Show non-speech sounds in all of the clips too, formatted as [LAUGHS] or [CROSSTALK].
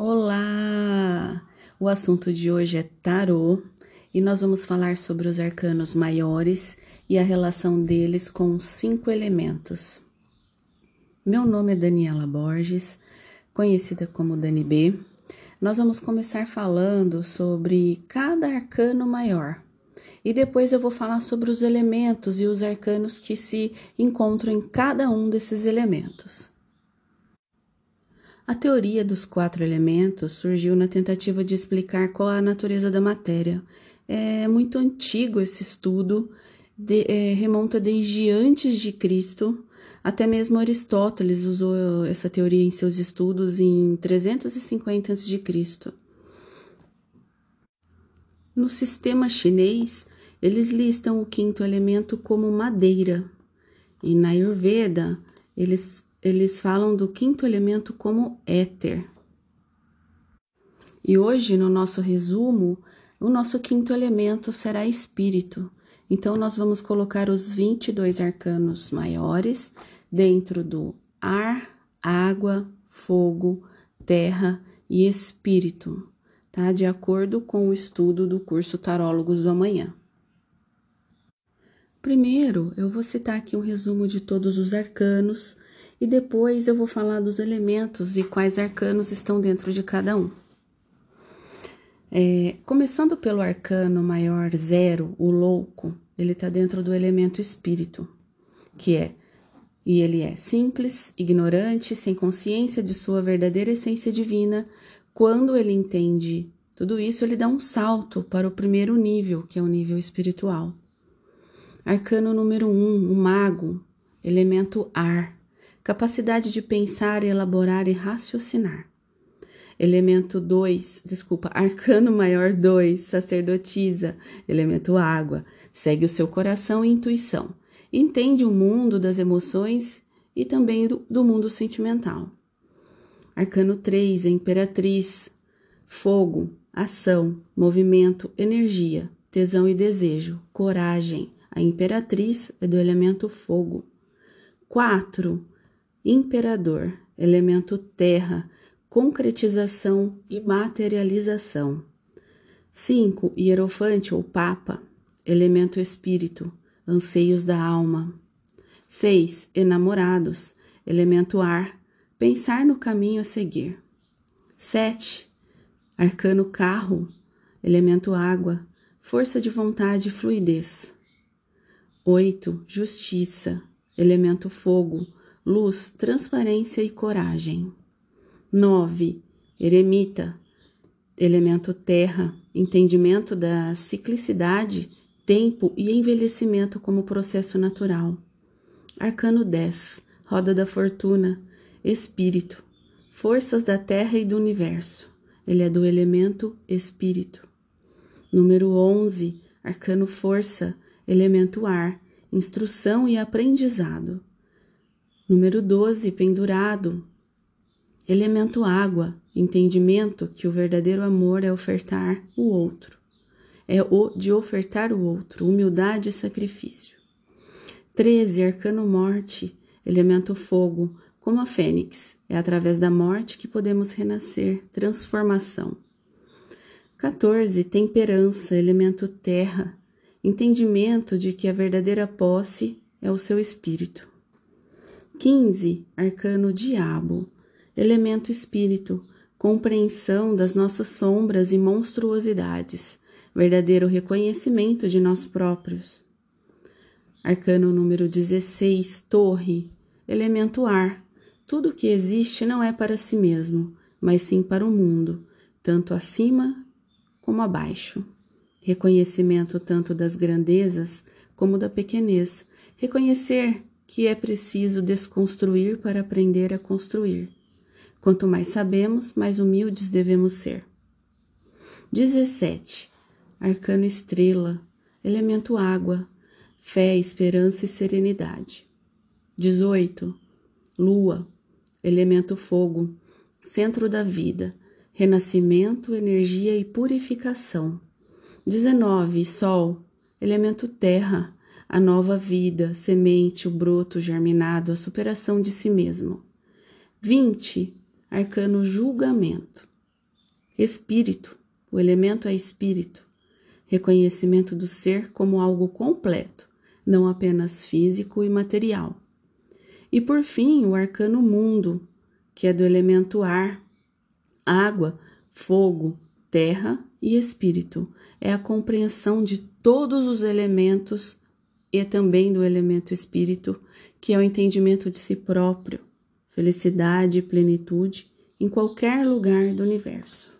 Olá! O assunto de hoje é tarô e nós vamos falar sobre os arcanos maiores e a relação deles com os cinco elementos. Meu nome é Daniela Borges, conhecida como Dani B. Nós vamos começar falando sobre cada arcano maior e depois eu vou falar sobre os elementos e os arcanos que se encontram em cada um desses elementos. A teoria dos quatro elementos surgiu na tentativa de explicar qual é a natureza da matéria. É muito antigo esse estudo, de, é, remonta desde antes de Cristo. Até mesmo Aristóteles usou essa teoria em seus estudos em 350 a.C. No sistema chinês, eles listam o quinto elemento como madeira, e na Ayurveda, eles eles falam do quinto elemento como éter. E hoje, no nosso resumo, o nosso quinto elemento será espírito. Então, nós vamos colocar os 22 arcanos maiores dentro do ar, água, fogo, terra e espírito, tá? De acordo com o estudo do curso Tarólogos do Amanhã. Primeiro, eu vou citar aqui um resumo de todos os arcanos e depois eu vou falar dos elementos e quais arcanos estão dentro de cada um. É, começando pelo arcano maior zero, o louco, ele está dentro do elemento espírito, que é, e ele é simples, ignorante, sem consciência de sua verdadeira essência divina. Quando ele entende tudo isso, ele dá um salto para o primeiro nível, que é o nível espiritual. Arcano número um, o mago, elemento ar capacidade de pensar, elaborar e raciocinar. Elemento 2, desculpa, arcano maior 2, sacerdotisa. Elemento água, segue o seu coração e intuição. Entende o mundo das emoções e também do, do mundo sentimental. Arcano 3, imperatriz, fogo, ação, movimento, energia, tesão e desejo, coragem. A imperatriz é do elemento fogo. 4, imperador, elemento terra, concretização e materialização. 5. Hierofante ou papa, elemento espírito, anseios da alma. 6. Enamorados, elemento ar, pensar no caminho a seguir. 7. Arcano carro, elemento água, força de vontade e fluidez. 8. Justiça, elemento fogo, luz, transparência e coragem. 9. Eremita, elemento terra, entendimento da ciclicidade, tempo e envelhecimento como processo natural. Arcano 10, roda da fortuna, espírito, forças da terra e do universo. Ele é do elemento espírito. Número 11, arcano força, elemento ar, instrução e aprendizado. Número 12, pendurado. Elemento água, entendimento que o verdadeiro amor é ofertar o outro. É o de ofertar o outro, humildade e sacrifício. 13, arcano morte, elemento fogo, como a fênix. É através da morte que podemos renascer, transformação. 14, temperança, elemento terra, entendimento de que a verdadeira posse é o seu espírito. 15. Arcano Diabo, elemento espírito, compreensão das nossas sombras e monstruosidades, verdadeiro reconhecimento de nós próprios. Arcano número 16, Torre, elemento ar. Tudo que existe não é para si mesmo, mas sim para o mundo, tanto acima como abaixo. Reconhecimento tanto das grandezas como da pequenez. Reconhecer que é preciso desconstruir para aprender a construir. Quanto mais sabemos, mais humildes devemos ser. 17. Arcano Estrela, elemento água, fé, esperança e serenidade. 18. Lua, elemento fogo, centro da vida, renascimento, energia e purificação. 19. Sol, elemento terra, a nova vida, semente, o broto germinado, a superação de si mesmo. 20. Arcano julgamento. Espírito, o elemento é espírito, reconhecimento do ser como algo completo, não apenas físico e material. E por fim, o arcano mundo, que é do elemento ar, água, fogo, terra e espírito. É a compreensão de todos os elementos e também do elemento espírito, que é o entendimento de si próprio, felicidade e plenitude em qualquer lugar do universo.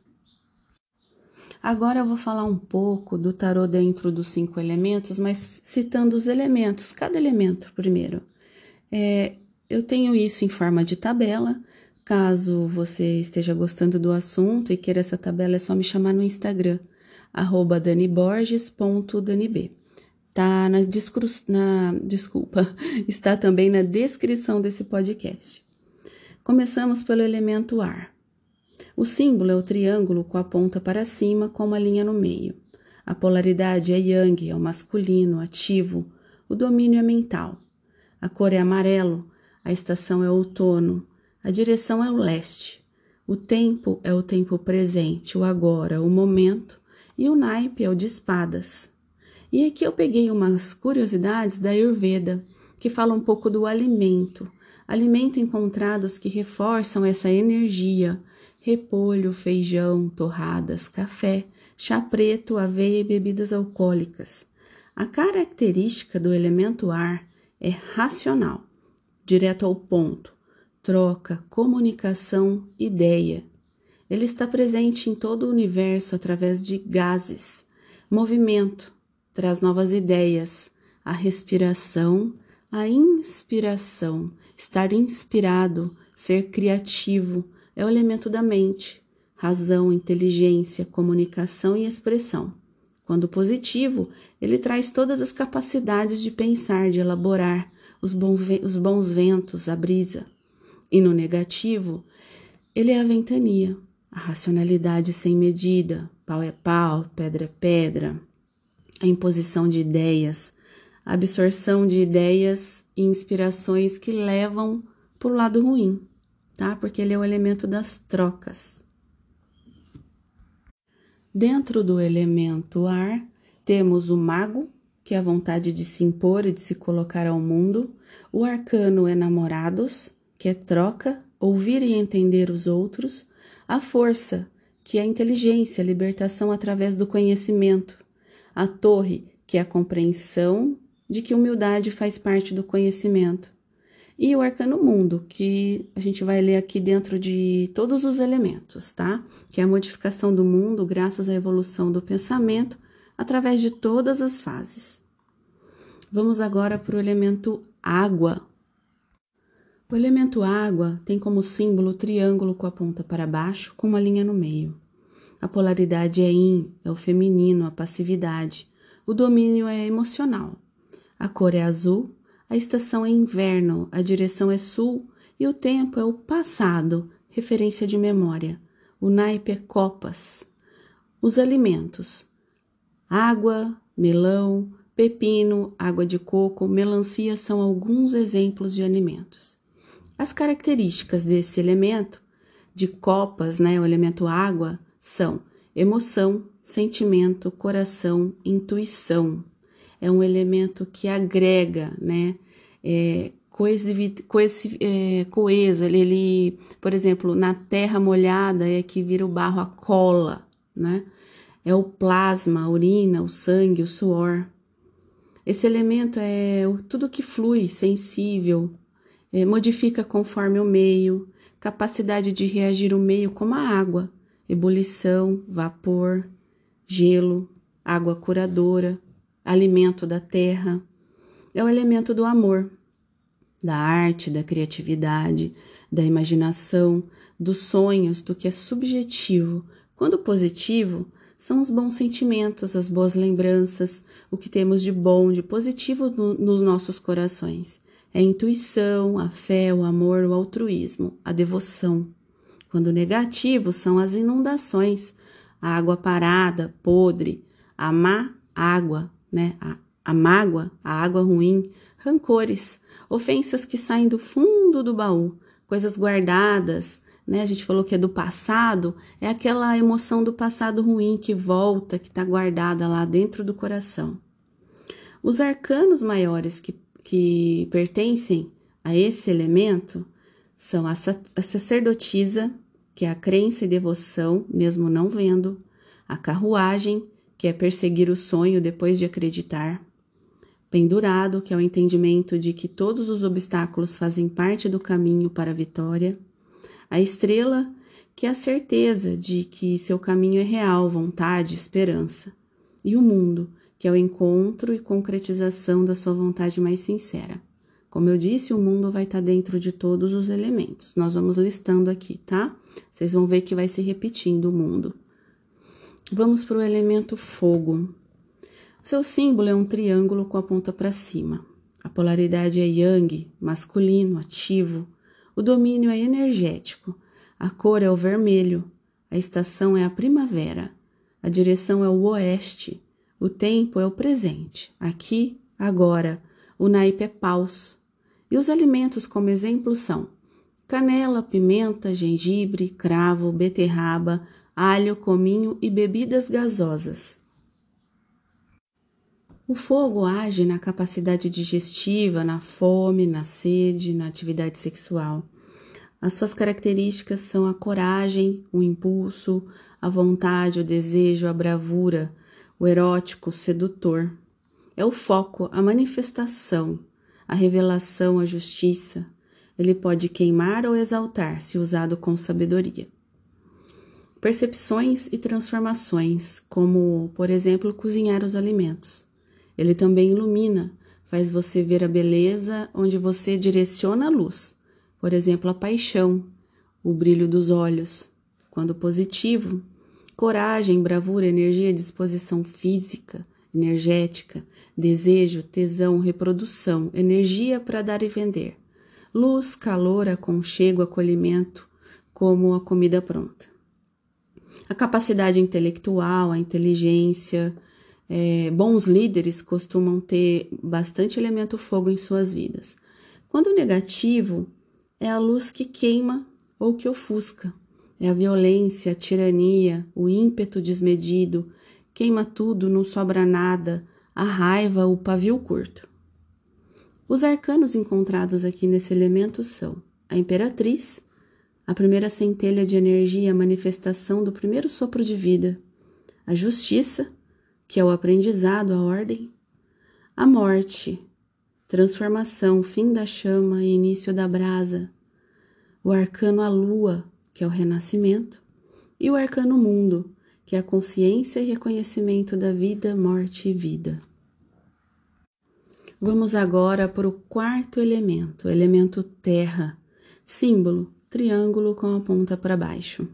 Agora eu vou falar um pouco do tarô dentro dos cinco elementos, mas citando os elementos, cada elemento primeiro. É, eu tenho isso em forma de tabela. Caso você esteja gostando do assunto e queira essa tabela, é só me chamar no Instagram, daniborges.danib. Tá na, na desculpa, [LAUGHS] está também na descrição desse podcast. Começamos pelo elemento ar. O símbolo é o triângulo com a ponta para cima com uma linha no meio. A polaridade é yang, é o masculino, ativo. O domínio é mental. A cor é amarelo, a estação é outono, a direção é o leste. O tempo é o tempo presente, o agora, o momento, e o naipe é o de espadas. E aqui eu peguei umas curiosidades da Ayurveda, que fala um pouco do alimento, alimento encontrados que reforçam essa energia, repolho, feijão, torradas, café, chá preto, aveia e bebidas alcoólicas. A característica do elemento ar é racional direto ao ponto, troca, comunicação, ideia. Ele está presente em todo o universo através de gases, movimento, traz novas ideias, a respiração, a inspiração, estar inspirado, ser criativo, é o elemento da mente, razão, inteligência, comunicação e expressão. Quando positivo, ele traz todas as capacidades de pensar, de elaborar, os, os bons ventos, a brisa. E no negativo, ele é a ventania, a racionalidade sem medida, pau é pau, pedra é pedra, a imposição de ideias, a absorção de ideias e inspirações que levam para o lado ruim, tá? Porque ele é o elemento das trocas. Dentro do elemento ar, temos o mago, que é a vontade de se impor e de se colocar ao mundo. O arcano é namorados, que é troca, ouvir e entender os outros. A força, que é a inteligência, a libertação através do conhecimento. A torre, que é a compreensão de que humildade faz parte do conhecimento. E o arcano mundo, que a gente vai ler aqui dentro de todos os elementos, tá? Que é a modificação do mundo graças à evolução do pensamento através de todas as fases. Vamos agora para o elemento água. O elemento água tem como símbolo o triângulo com a ponta para baixo, com uma linha no meio. A polaridade é yin, é o feminino, a passividade. O domínio é emocional. A cor é azul, a estação é inverno, a direção é sul e o tempo é o passado, referência de memória. O naipe é copas. Os alimentos: Água, melão, pepino, água de coco, melancia são alguns exemplos de alimentos. As características desse elemento, de copas, né, o elemento água, são emoção, sentimento, coração, intuição. É um elemento que agrega, né, é, é, coeso. Ele, ele, por exemplo, na terra molhada é que vira o barro a cola, né? é o plasma, a urina, o sangue, o suor. Esse elemento é tudo que flui, sensível, é, modifica conforme o meio, capacidade de reagir o meio como a água, ebulição, vapor, gelo, água curadora, alimento da terra. É o elemento do amor, da arte, da criatividade, da imaginação, dos sonhos, do que é subjetivo. Quando positivo, são os bons sentimentos, as boas lembranças, o que temos de bom, de positivo no, nos nossos corações. É a intuição, a fé, o amor, o altruísmo, a devoção. Quando negativo são as inundações, a água parada, podre, a má água, né? A, a mágoa, a água ruim, rancores, ofensas que saem do fundo do baú, coisas guardadas, né? A gente falou que é do passado, é aquela emoção do passado ruim que volta, que está guardada lá dentro do coração. Os arcanos maiores que, que pertencem a esse elemento são a, sacerdotisa, que é a crença e devoção, mesmo não vendo, a carruagem, que é perseguir o sonho depois de acreditar, pendurado, que é o entendimento de que todos os obstáculos fazem parte do caminho para a vitória, a estrela, que é a certeza de que seu caminho é real, vontade, esperança. E o mundo, que é o encontro e concretização da sua vontade mais sincera. Como eu disse, o mundo vai estar dentro de todos os elementos. Nós vamos listando aqui, tá? Vocês vão ver que vai se repetindo o mundo. Vamos para o elemento fogo. Seu símbolo é um triângulo com a ponta para cima. A polaridade é yang, masculino, ativo, o domínio é energético. A cor é o vermelho. A estação é a primavera. A direção é o oeste. O tempo é o presente. Aqui, agora. O naipe é paus. E os alimentos como exemplo são canela, pimenta, gengibre, cravo, beterraba, alho, cominho e bebidas gasosas. O fogo age na capacidade digestiva, na fome, na sede, na atividade sexual. As suas características são a coragem, o impulso, a vontade, o desejo, a bravura, o erótico, o sedutor. É o foco, a manifestação, a revelação, a justiça. Ele pode queimar ou exaltar, se usado com sabedoria. Percepções e transformações, como, por exemplo, cozinhar os alimentos. Ele também ilumina, faz você ver a beleza onde você direciona a luz. Por exemplo, a paixão, o brilho dos olhos. Quando positivo, coragem, bravura, energia, disposição física, energética, desejo, tesão, reprodução, energia para dar e vender. Luz, calor, aconchego, acolhimento, como a comida pronta. A capacidade intelectual, a inteligência, é, bons líderes costumam ter bastante elemento fogo em suas vidas. Quando negativo, é a luz que queima ou que ofusca. É a violência, a tirania, o ímpeto desmedido, queima tudo, não sobra nada, a raiva, o pavio curto. Os arcanos encontrados aqui nesse elemento são a Imperatriz, a primeira centelha de energia, a manifestação do primeiro sopro de vida, a Justiça, que é o aprendizado, a ordem, a morte, transformação, fim da chama e início da brasa, o arcano a lua, que é o renascimento, e o arcano mundo, que é a consciência e reconhecimento da vida, morte e vida. Vamos agora para o quarto elemento, elemento terra, símbolo, triângulo com a ponta para baixo.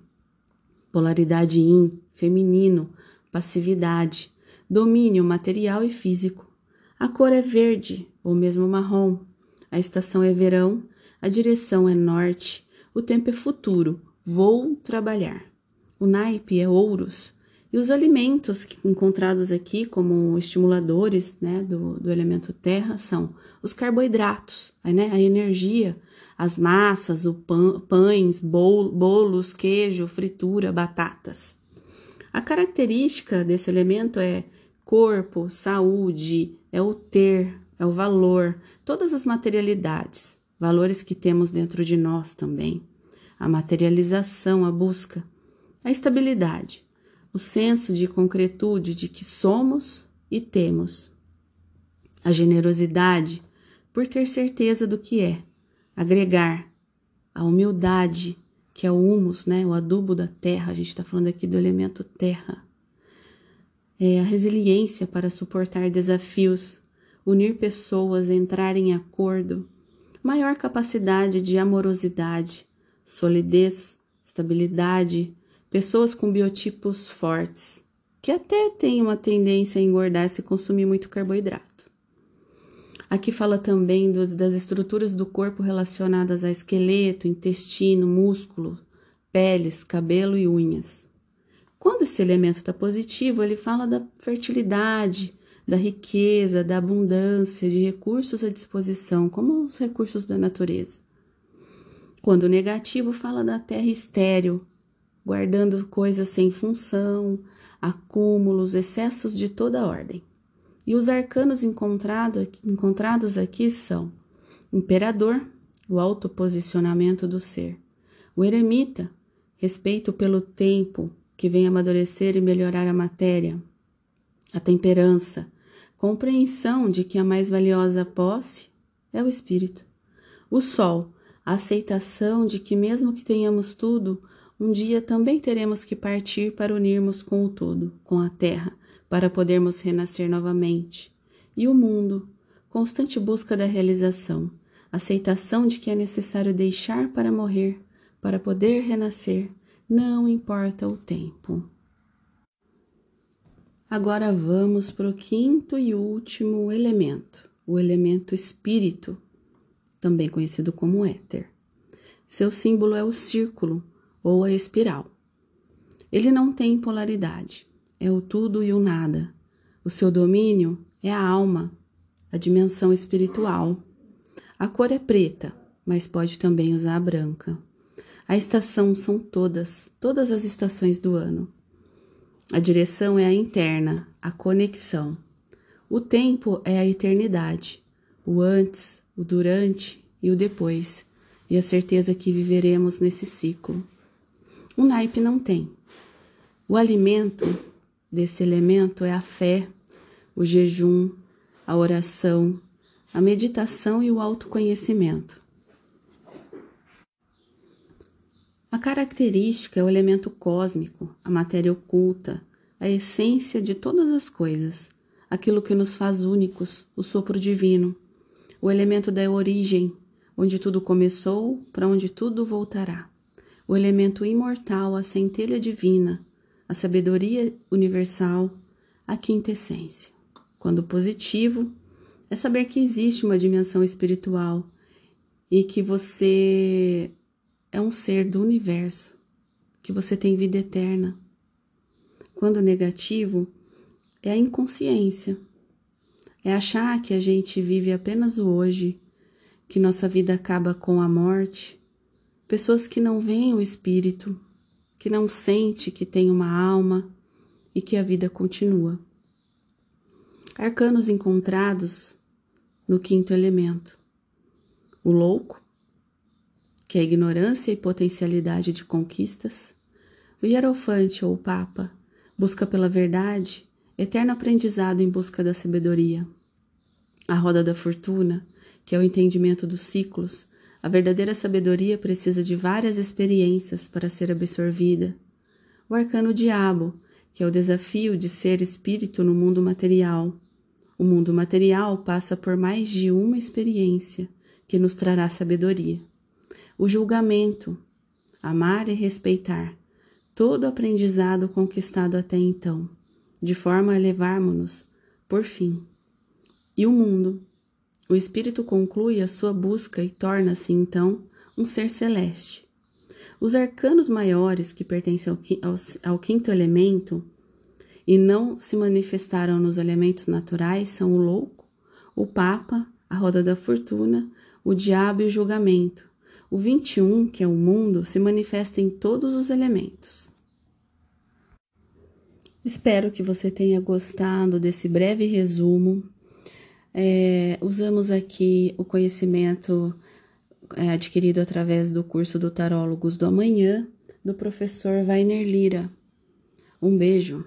Polaridade yin, feminino, passividade, domínio material e físico. A cor é verde ou mesmo marrom. A estação é verão, a direção é norte, o tempo é futuro, vou trabalhar. O naipe é ouros. E os alimentos encontrados aqui como estimuladores né, do, do elemento terra são os carboidratos, né, a energia, as massas, o pães, bol, bolos, queijo, fritura, batatas. A característica desse elemento é corpo, saúde, é o ter, é o valor, todas as materialidades, valores que temos dentro de nós também. A materialização, a busca, a estabilidade, o senso de concretude de que somos e temos. A generosidade, por ter certeza do que é, agregar, a humildade, que é o humus, né, o adubo da terra, a gente está falando aqui do elemento terra é, a resiliência para suportar desafios, unir pessoas, entrar em acordo, maior capacidade de amorosidade, solidez, estabilidade, pessoas com biotipos fortes, que até têm uma tendência a engordar se consumir muito carboidrato. Aqui fala também do, das estruturas do corpo relacionadas a esqueleto, intestino, músculo, peles, cabelo e unhas. Quando esse elemento está positivo, ele fala da fertilidade, da riqueza, da abundância de recursos à disposição, como os recursos da natureza. Quando negativo fala da terra estéril, guardando coisas sem função, acúmulos, excessos de toda ordem. E os arcanos encontrado, encontrados aqui são imperador, o autoposicionamento do ser, o eremita, respeito pelo tempo que vem amadurecer e melhorar a matéria, a temperança, compreensão de que a mais valiosa posse é o espírito, o sol, a aceitação de que, mesmo que tenhamos tudo, um dia também teremos que partir para unirmos com o todo, com a terra, para podermos renascer novamente. E o mundo, constante busca da realização, aceitação de que é necessário deixar para morrer, para poder renascer, não importa o tempo. Agora vamos para o quinto e último elemento, o elemento espírito, também conhecido como éter. Seu símbolo é o círculo ou a espiral. Ele não tem polaridade, é o tudo e o nada. O seu domínio é a alma, a dimensão espiritual. A cor é preta, mas pode também usar a branca. A estação são todas, todas as estações do ano. A direção é a interna, a conexão. O tempo é a eternidade, o antes, o durante e o depois, e a certeza que viveremos nesse ciclo. O naipe não tem. O alimento desse elemento é a fé, o jejum, a oração, a meditação e o autoconhecimento. A característica é o elemento cósmico, a matéria oculta, a essência de todas as coisas, aquilo que nos faz únicos, o sopro divino o elemento da origem, onde tudo começou, para onde tudo voltará. O elemento imortal, a centelha divina, a sabedoria universal, a quinta essência. Quando positivo, é saber que existe uma dimensão espiritual e que você é um ser do universo, que você tem vida eterna. Quando negativo, é a inconsciência, é achar que a gente vive apenas o hoje, que nossa vida acaba com a morte. Pessoas que não veem o espírito, que não sente que tem uma alma e que a vida continua. Arcanos encontrados no quinto elemento. O louco, que é a ignorância e potencialidade de conquistas. O hierofante ou papa busca pela verdade eterno aprendizado em busca da sabedoria. A roda da fortuna, que é o entendimento dos ciclos, a verdadeira sabedoria precisa de várias experiências para ser absorvida. O arcano diabo, que é o desafio de ser espírito no mundo material. O mundo material passa por mais de uma experiência que nos trará sabedoria. O julgamento, amar e respeitar, todo aprendizado conquistado até então de forma a elevarmos-nos, por fim. E o mundo? O espírito conclui a sua busca e torna-se, então, um ser celeste. Os arcanos maiores que pertencem ao, quinto elemento e não se manifestaram nos elementos naturais são o louco, o papa, a roda da fortuna, o diabo e o julgamento. O 21, que é o mundo, se manifesta em todos os elementos. Espero que você tenha gostado desse breve resumo. É, usamos aqui o conhecimento é, adquirido através do curso do Tarólogos do Amanhã, do professor Weiner Lira. Um beijo.